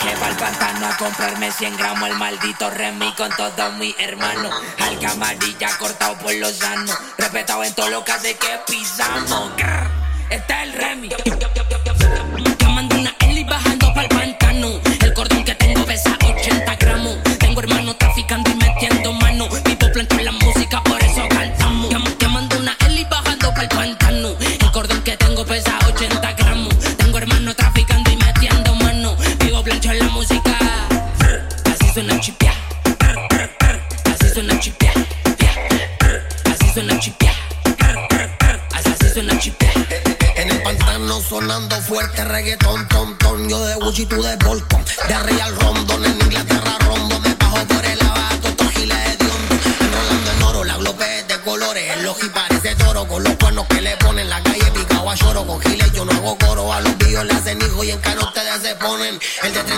Que va al pantano a comprarme 100 gramos el maldito Remy con todos mis hermanos. Al camarilla cortado por los sanos. Respetado en todo lo que hace que pisamos. Está el Remy. este reggaetón, ton, ton. Yo de Gucci, tú de Bolton. De Real Rondon, en Inglaterra, Rondo. Me bajo por el abato, estos giles de hondo. Enrolando en oro, la glopes de colores. El oji parece toro, con los cuernos que le ponen. La calle picado a lloro, con giles yo no hago coro. A los víos le hacen hijo y en cano ustedes se ponen. El de tres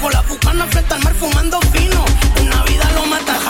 con la bucana frente al mar fumando fino. Una vida lo mata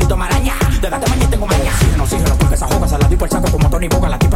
Tony Boca, la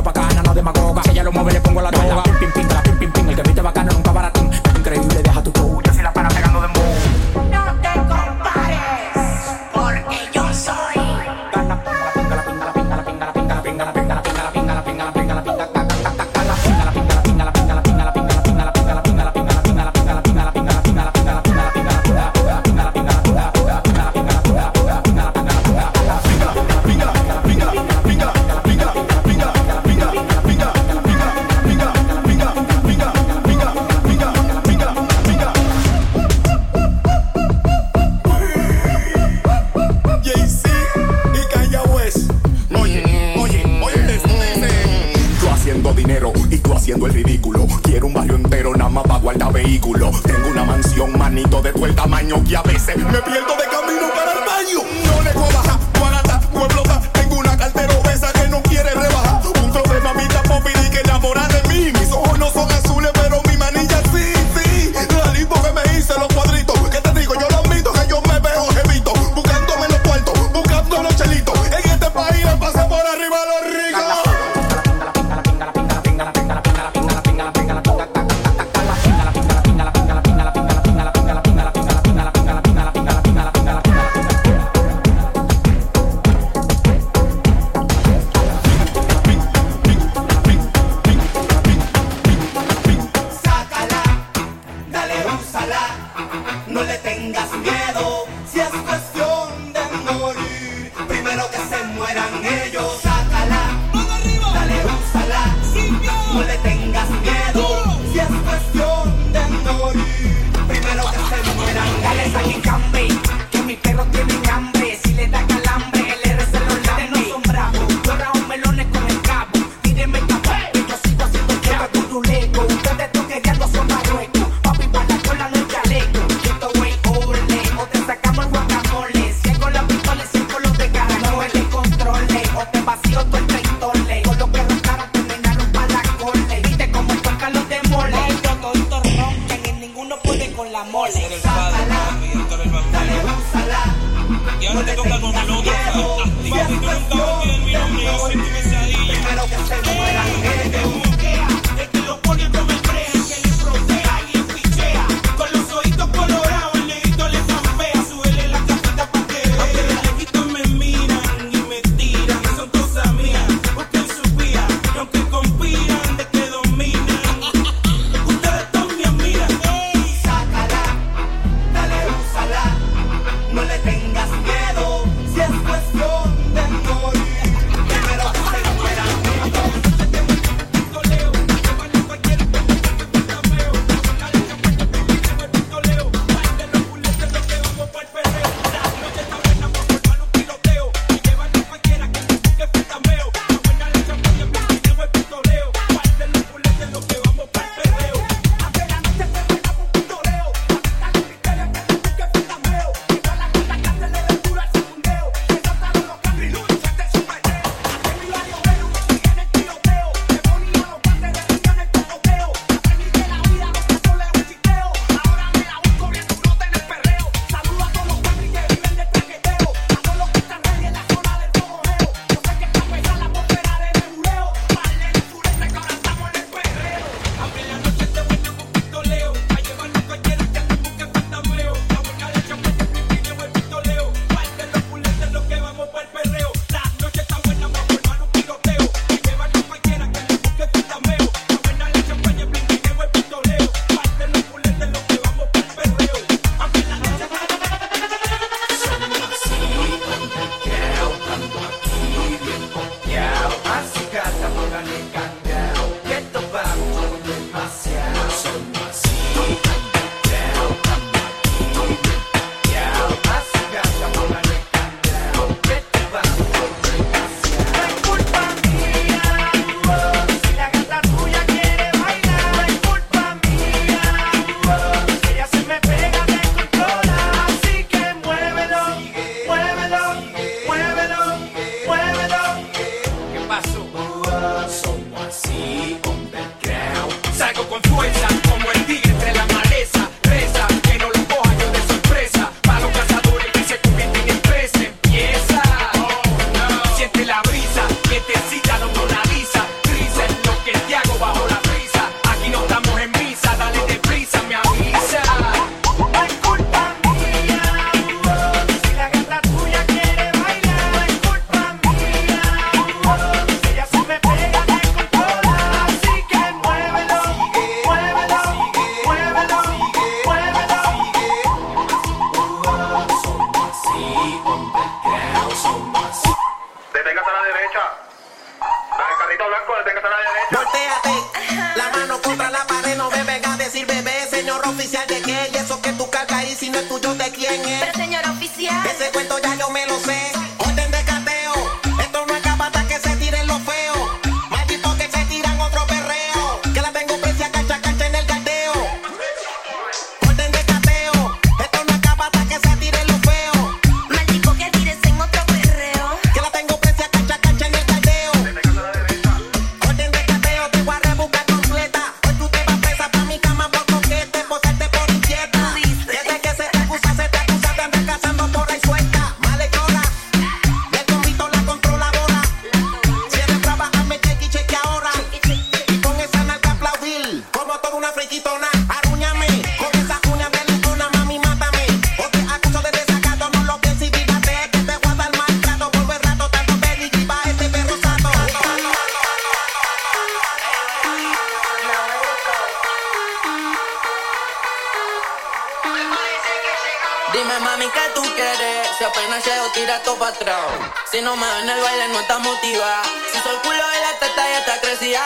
Si no me ven el baile, no está motivada. Si soy culo de la teta, ya está crecida.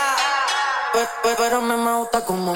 Pero, pero, pero me gusta como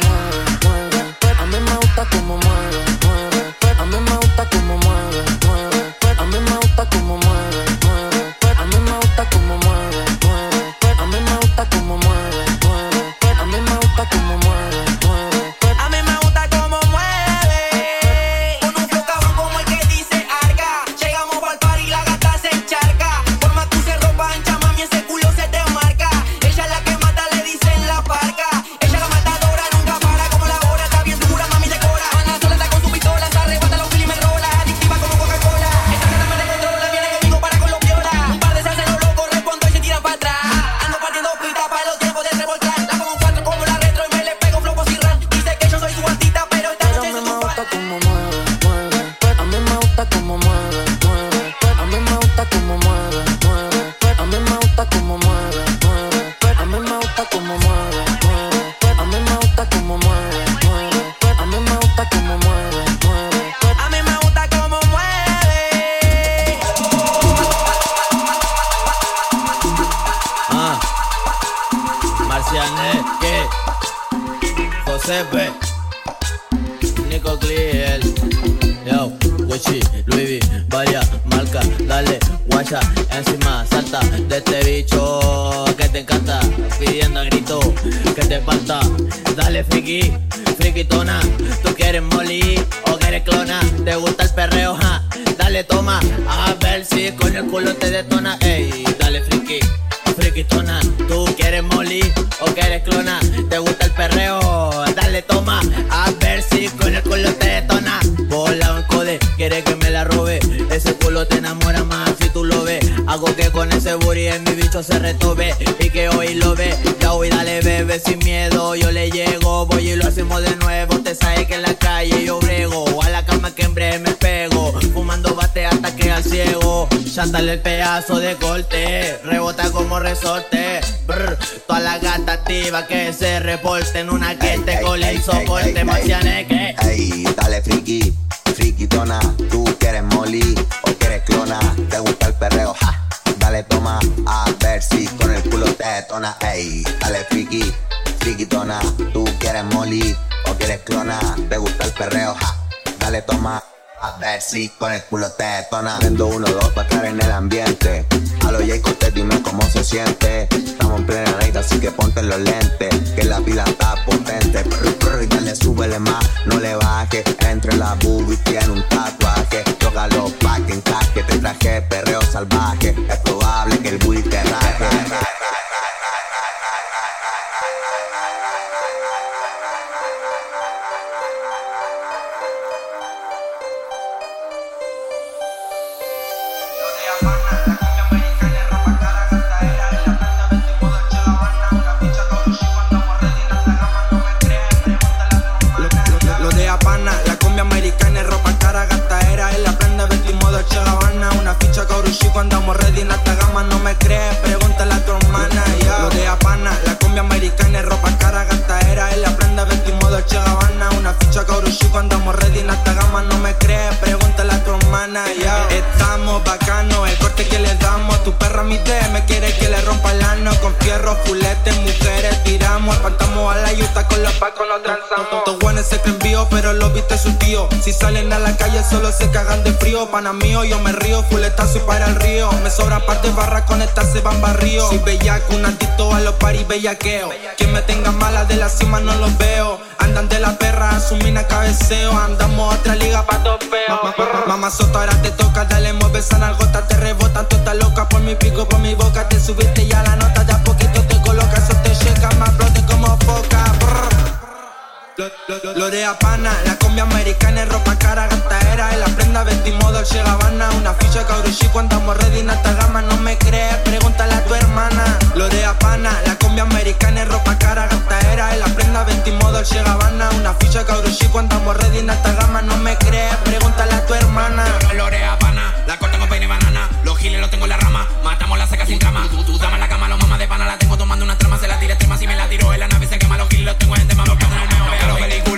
Chántale el pedazo de corte, rebota como resorte. Brr, toda la gata activa que se reporten, una que te cole el soporte, marcianeque. Ey, dale friki, frikitona, tú quieres molly o quieres clona, te gusta el perreo, ja, dale toma, a ver si con el culo te detona, ey, dale friki, frikitona, tú quieres molly o quieres clona, te gusta el perreo, ja, dale toma. Ver si con el culo te detona. Prendo uno, dos para estar en el ambiente. A lo Jay Cortez, dime cómo se siente. Estamos en plena night, así que ponte los lentes. Que la pila está potente. Prr, prr, y dale, súbele más, no le baje. Entre la boobies tiene un tatuaje. Tócalo pa' que encaje. Te traje perreo salvaje. Es probable que el booty te raje. Kaurushi cuando andamos ready en alta gama No me crees, pregúntale a tu hermana ya. Lo de Habana, la cumbia americana es ropa cara, gastadera Es la prenda, vestir modo Che Una ficha Kaurushi cuando andamos ready en alta gama No me crees, pregúntale a tu hermana ya. Estamos bacanos, el corte que le damos Perra mi quiere que le rompa el ano. Con fierro, fuletes, mujeres tiramos. Espantamos a la yuta con la paco no transamos. Estos buenos se vivos, pero lo viste su tío. Si salen a la calle solo se cagan de frío. Pana mío, yo me río, fuletazo y para el río. Me sobra parte barra con esta se van barrío Si bellaco, un antito a los paris bellaqueo. Quien me tenga mala de la cima no los veo Andan de la perra, su mina cabeceo. Andamos a otra liga pa' todo feo Mamá Soto, ahora te toca, dale, mueve esa nalgota Te rebotan, tú estás loca por mi pico, por mi boca. Te subiste ya la nota, de a poquito te coloca Eso te checa, más flote como foca. Lo, lo, lo, lo de Habana, la cumbia americana es ropa cara, gastadera Es la prenda, vestimos Dolce Gabbana. Una ficha cuando andamos ready en alta gama No me crees, pregúntale a tu hermana. Lo de Habana, la cumbia americana es ropa cara, gastadera Es la prenda, vestimos Dolce Gabbana. Una ficha cuando andamos ready en alta gama No me crees, pregúntale a tu hermana. Lorea pana, la corto giles los tengo en la rama, matamos la seca sin trama. Tú, tú, dame la cama, los mamas de pana, la tengo tomando una trama, se la tira extrema, si me la tiro en la nave se quema, los giles los tengo en tema, los que me meo, veo.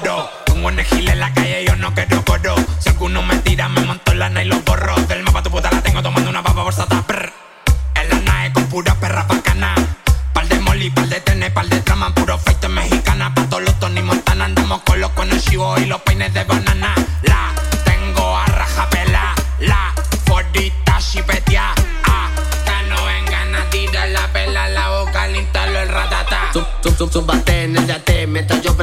coro. Un gil en la calle, yo no quiero coro. Si alguno me tira, me monto lana y lo borro. Del mapa tu puta la tengo tomando una baba borsata. Brr. En la nave con pura perra bacana. Pal de molly, pal de tenis, pal de trama. Puro feito mexicana. Pa' todos los Tony Montana. Andamos con los con el chivo y los peines de banana. La tengo a rajapela. La forita chipetea. Ah, que no vengan a tirar la pela. La boca, al el ratatá. Zumba, zumba, zumba, ten, mientras yo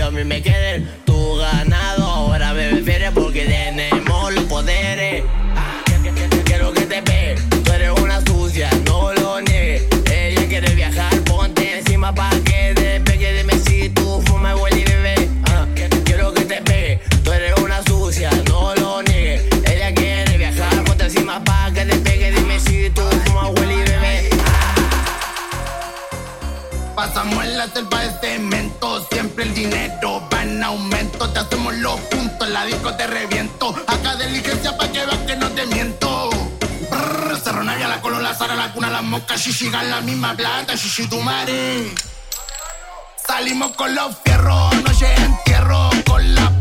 yo a mí me queden sigan la misma plata, shishi tu madre. Salimos con los fierros, noche entierro, con la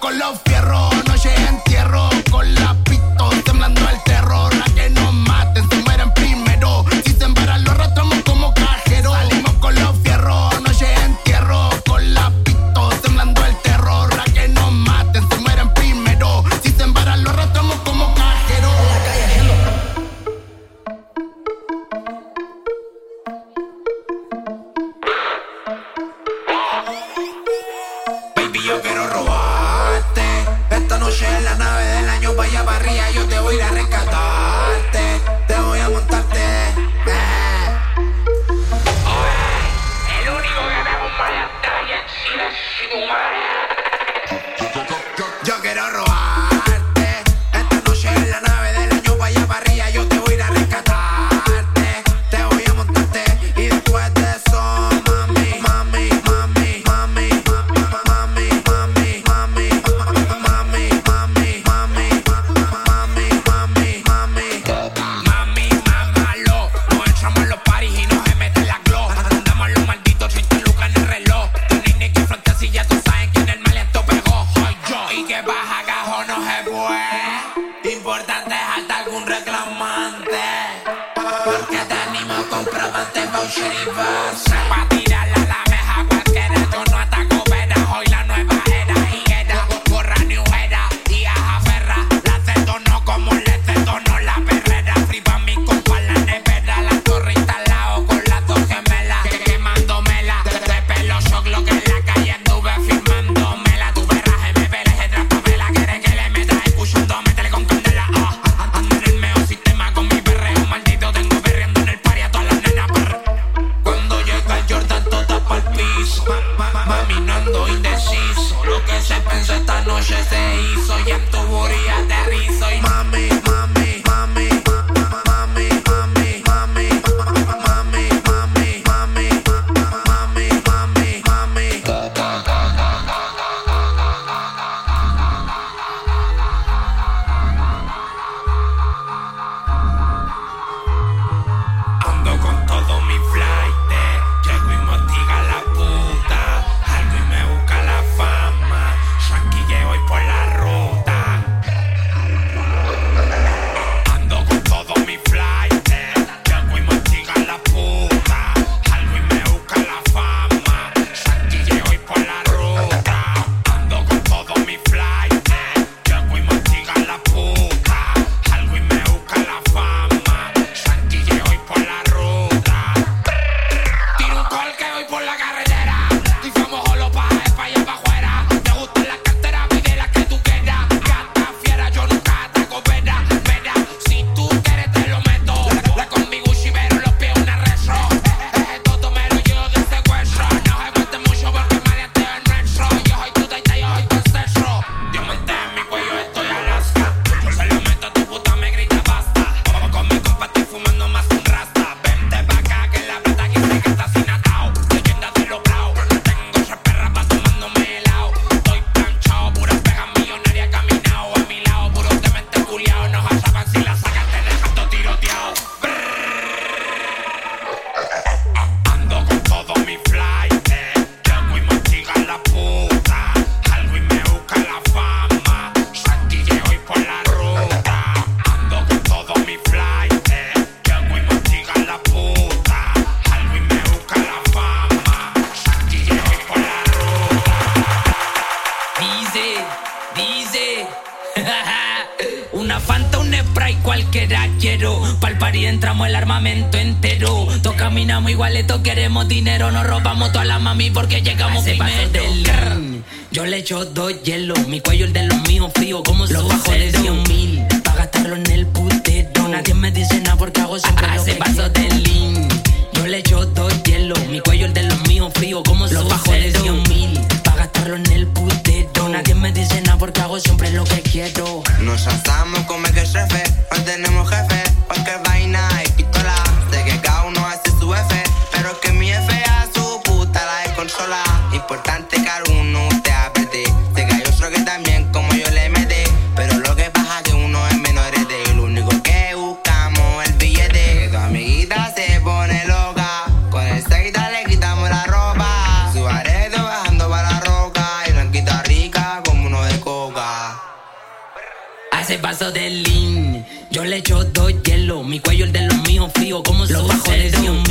Sé que cada uno hace Yo le echo dos hielos, mi cuello el de los míos frío como los bajos de Dios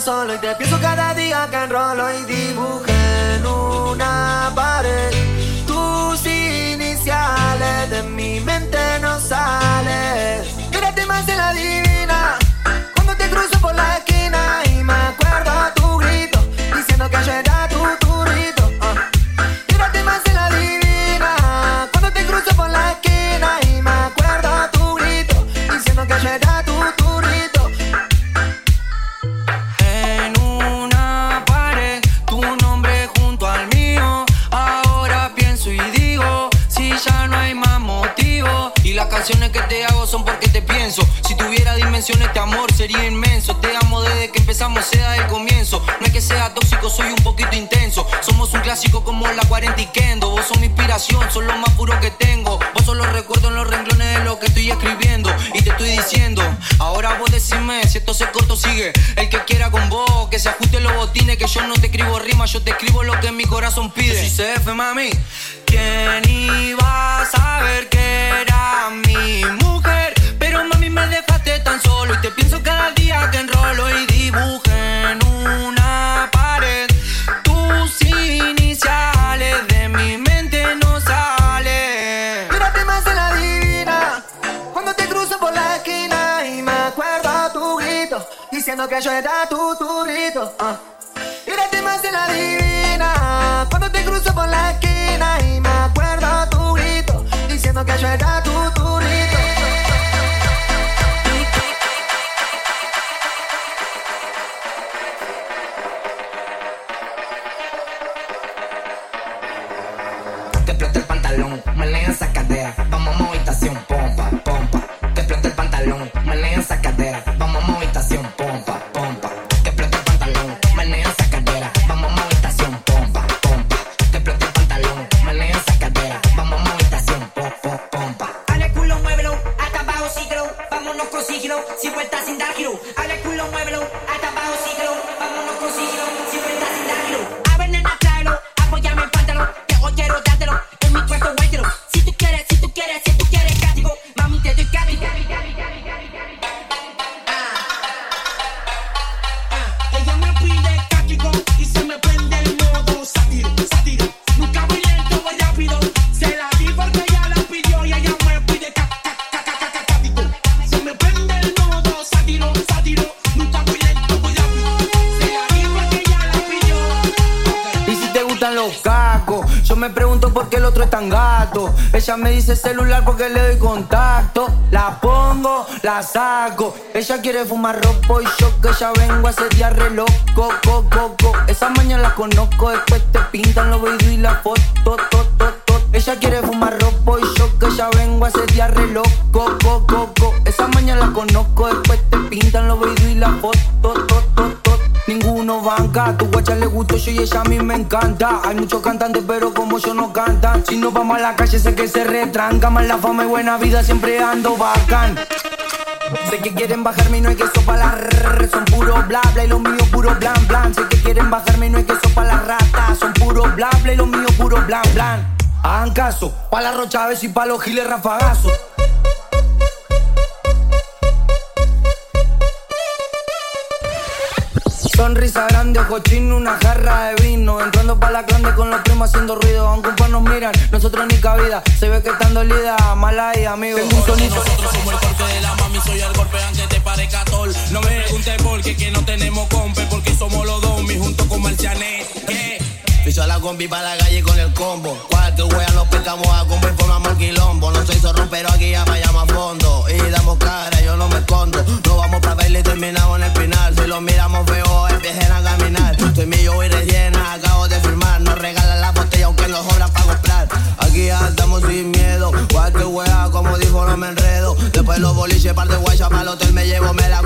solo y te pienso cada día que enrolo y dibujé en una pared tus iniciales de mi mente no sales. Mírate más de la divina cuando te cruzo por la este amor sería inmenso. Te amo desde que empezamos, sea el comienzo. No es que sea tóxico, soy un poquito intenso. Somos un clásico como la 40 y Kendo. Vos sos mi inspiración, sos lo más puro que tengo. Vos solo recuerdo en los renglones de lo que estoy escribiendo. Y te estoy diciendo, ahora vos decime si esto se corto sigue. El que quiera con vos, que se ajuste los botines. Que yo no te escribo rimas, yo te escribo lo que mi corazón pide. Si se F, mami. ¿Quién iba a saber que era? Que yo era tu turrito. ah. Y de más de la divina, cuando te cruzo por la esquina y me acuerdo tu grito, diciendo que yo era tu turrito. Te gustan los cacos, yo me pregunto por qué el otro es tan gato. Ella me dice celular porque le doy contacto. La pongo, la saco. Ella quiere fumar ropo y yo que ya vengo a ese día re loco, co, co, co. Esa mañana la conozco, después te pintan los videos y la foto, to, to, to. Ella quiere fumar ropo y yo que ya vengo a ese día re loco, co, co, co. Esa mañana la conozco, después te pintan los videos y la foto, to, to, to. Ninguno banca, tu guacha le gusto yo y ella a mí me encanta. Hay muchos cantantes, pero como yo no cantan. Si nos vamos a la calle, sé que se retranca. Más la fama y buena vida, siempre ando bacán. Sé que quieren bajarme y no hay queso para la rrr, Son puro bla bla y lo mío puro blan blan. Sé que quieren bajarme y no hay queso para la rata. Son puro bla bla y lo mío puro blan blan. Hagan caso, pa' la rocha y pa' los giles rafagazos. Sonrisa grande, ojo chino, una jarra de vino. Entrando pa' la grande con los primos haciendo ruido. Aunque un par nos miran, nosotros ni cabida. Se ve que están dolida, mala ahí, amigo. Tengo un sonido. Nosotros somos el corte de la mami, soy el golpe antes te parezca tol. No me preguntes por qué, que no tenemos compe, porque somos los dos, mi junto con Marcianet. ¿Qué? Piso la combi para la calle con el combo. Cualquier wea nos pescamos a combo y formamos el quilombo. No soy zorro, pero aquí ya vayamos a fondo. Y damos cara, yo no me escondo. No vamos para baile y terminamos en el final. Si lo miramos feo, empiecen a caminar. Estoy millo y rellena, acabo de firmar. Nos regalan la botella aunque nos sobran para comprar. Aquí andamos sin miedo. Cualquier wea, como dijo, no me enredo. Después los boliches, par de guayas para el hotel me llevo. Me la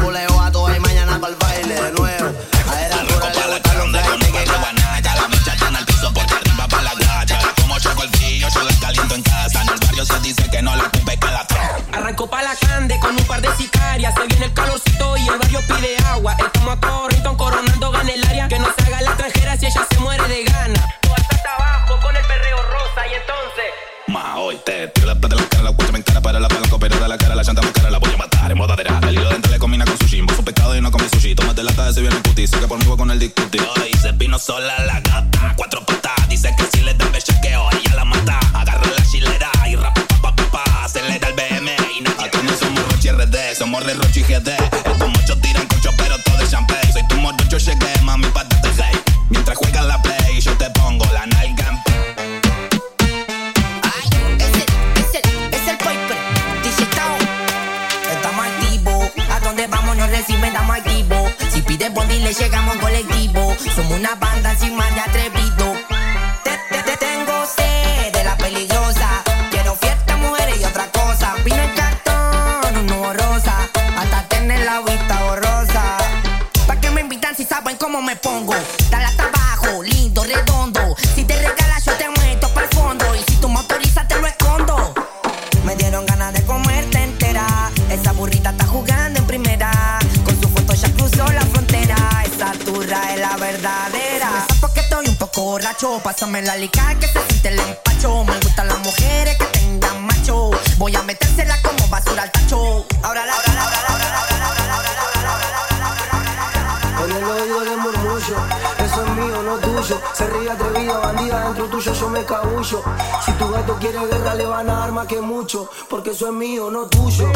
cabullo. Si tu gato quiere guerra, le van a dar más que mucho. Porque eso es mío, no tuyo.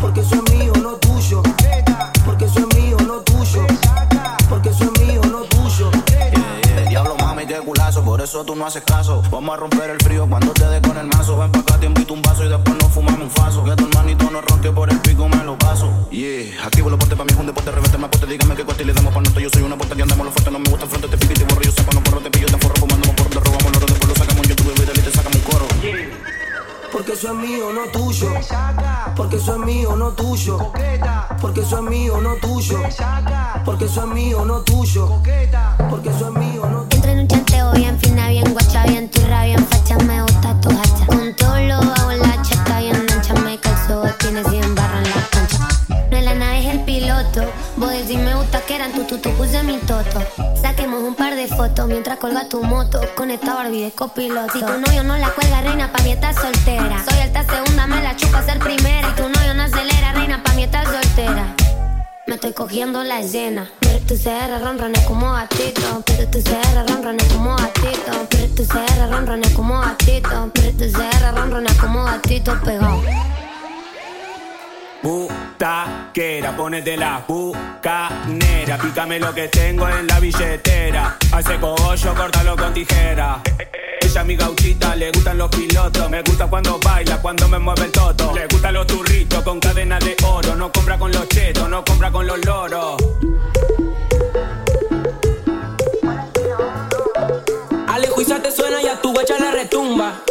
Porque eso es mío, no tuyo. porque eso es mío, no tuyo. Porque eso es mío, no tuyo. El diablo mami, qué culazo, por eso tú no haces caso. Vamos a romper el frío cuando te dé con el mazo. Ven pa' acá, te invito un vaso y después nos fumamos un faso. Que tu hermanito no ronque por el pico, me lo paso. Yeah, activo los ponte pa' mí, un deporte, reverte más pote. Dígame qué cuesta y le damos pa' nota. Yo soy una puerta que andamos los fuertes, no me gusta el frente, te pique y te borro. Yo saco, no porro, te pillo, te forro, fumando, por te Porque eso es mío, no tuyo. Porque eso es mío, no tuyo. Porque eso es mío, no tuyo. Porque eso es mío, no tuyo. Porque eso es mío, no tuyo. Entra en un chanteo bien fina, bien guacha, bien turra, bien facha, me gusta tu hacha. Con todo lo en la chata, bien ancha, me calzo de pines Vos decís me gusta que eran tu, tu, tu, puse mi toto. Saquemos un par de fotos mientras colga tu moto con esta Barbie de copiloto. Si tu novio no la cuelga, reina, pa' mí está soltera. Soy alta segunda, me la chupa ser primera. Y tu novio no acelera, reina, pa' mí está soltera. Me estoy cogiendo la escena. Pero tu CR ronrones como gatito. Pero tu CR ronrones como gatito. Pero tu CR ronrones como gatito. Pero tu CR ronrones como gatito pegado. Butaquera, ponete la bucanera. Pícame lo que tengo en la billetera. Hace cogollo, córtalo con tijera. Ella mi gauchita, le gustan los pilotos. Me gusta cuando baila, cuando me mueve el toto. Le gustan los turritos con cadena de oro. No compra con los chetos, no compra con los loros. Alejo Isa te suena y a tu guacha le retumba.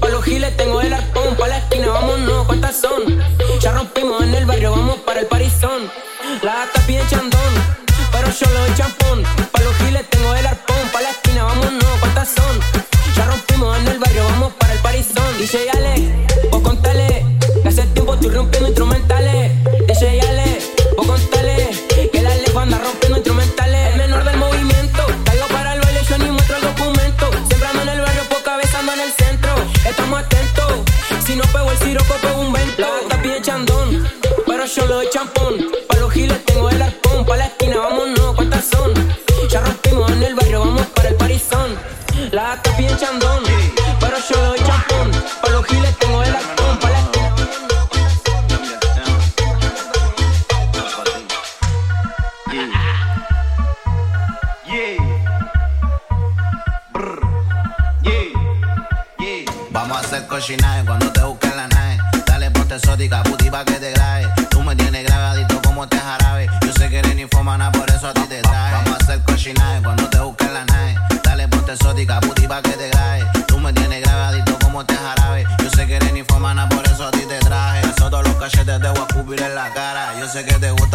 Pa' los giles tengo el arpón, pa' la esquina vámonos, ¿cuántas son? Ya rompimos en el barrio, vamos para el parizón. La gata pide Pa' los giles tengo el arpón, pa' la esquina vámonos, ¿cuántas son? Ya rompimos en el barrio, vamos para el parizón. La gata pide chandón,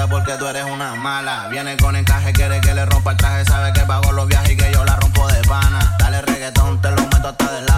porque tú eres una mala. Viene con encaje, quiere que le rompa el traje. Sabe que pago los viajes y que yo la rompo de pana. Dale reggaetón, te lo meto hasta de lado.